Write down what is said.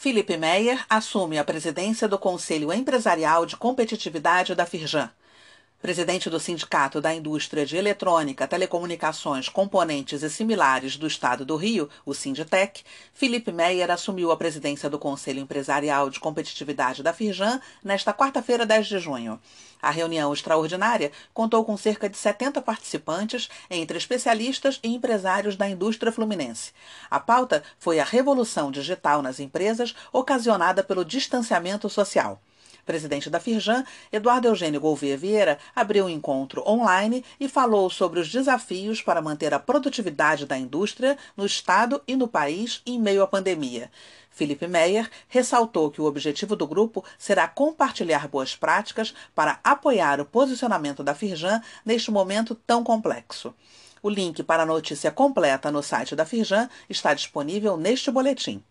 Felipe Meyer assume a presidência do Conselho Empresarial de Competitividade da Firjan. Presidente do Sindicato da Indústria de Eletrônica, Telecomunicações, Componentes e Similares do Estado do Rio, o Sinditec, Felipe Meyer assumiu a presidência do Conselho Empresarial de Competitividade da Firjan nesta quarta-feira, 10 de junho. A reunião extraordinária contou com cerca de 70 participantes, entre especialistas e empresários da indústria fluminense. A pauta foi a revolução digital nas empresas ocasionada pelo distanciamento social presidente da Firjan, Eduardo Eugênio Gouveia Vieira, abriu um encontro online e falou sobre os desafios para manter a produtividade da indústria no Estado e no país em meio à pandemia. Felipe Meyer ressaltou que o objetivo do grupo será compartilhar boas práticas para apoiar o posicionamento da Firjan neste momento tão complexo. O link para a notícia completa no site da Firjan está disponível neste boletim.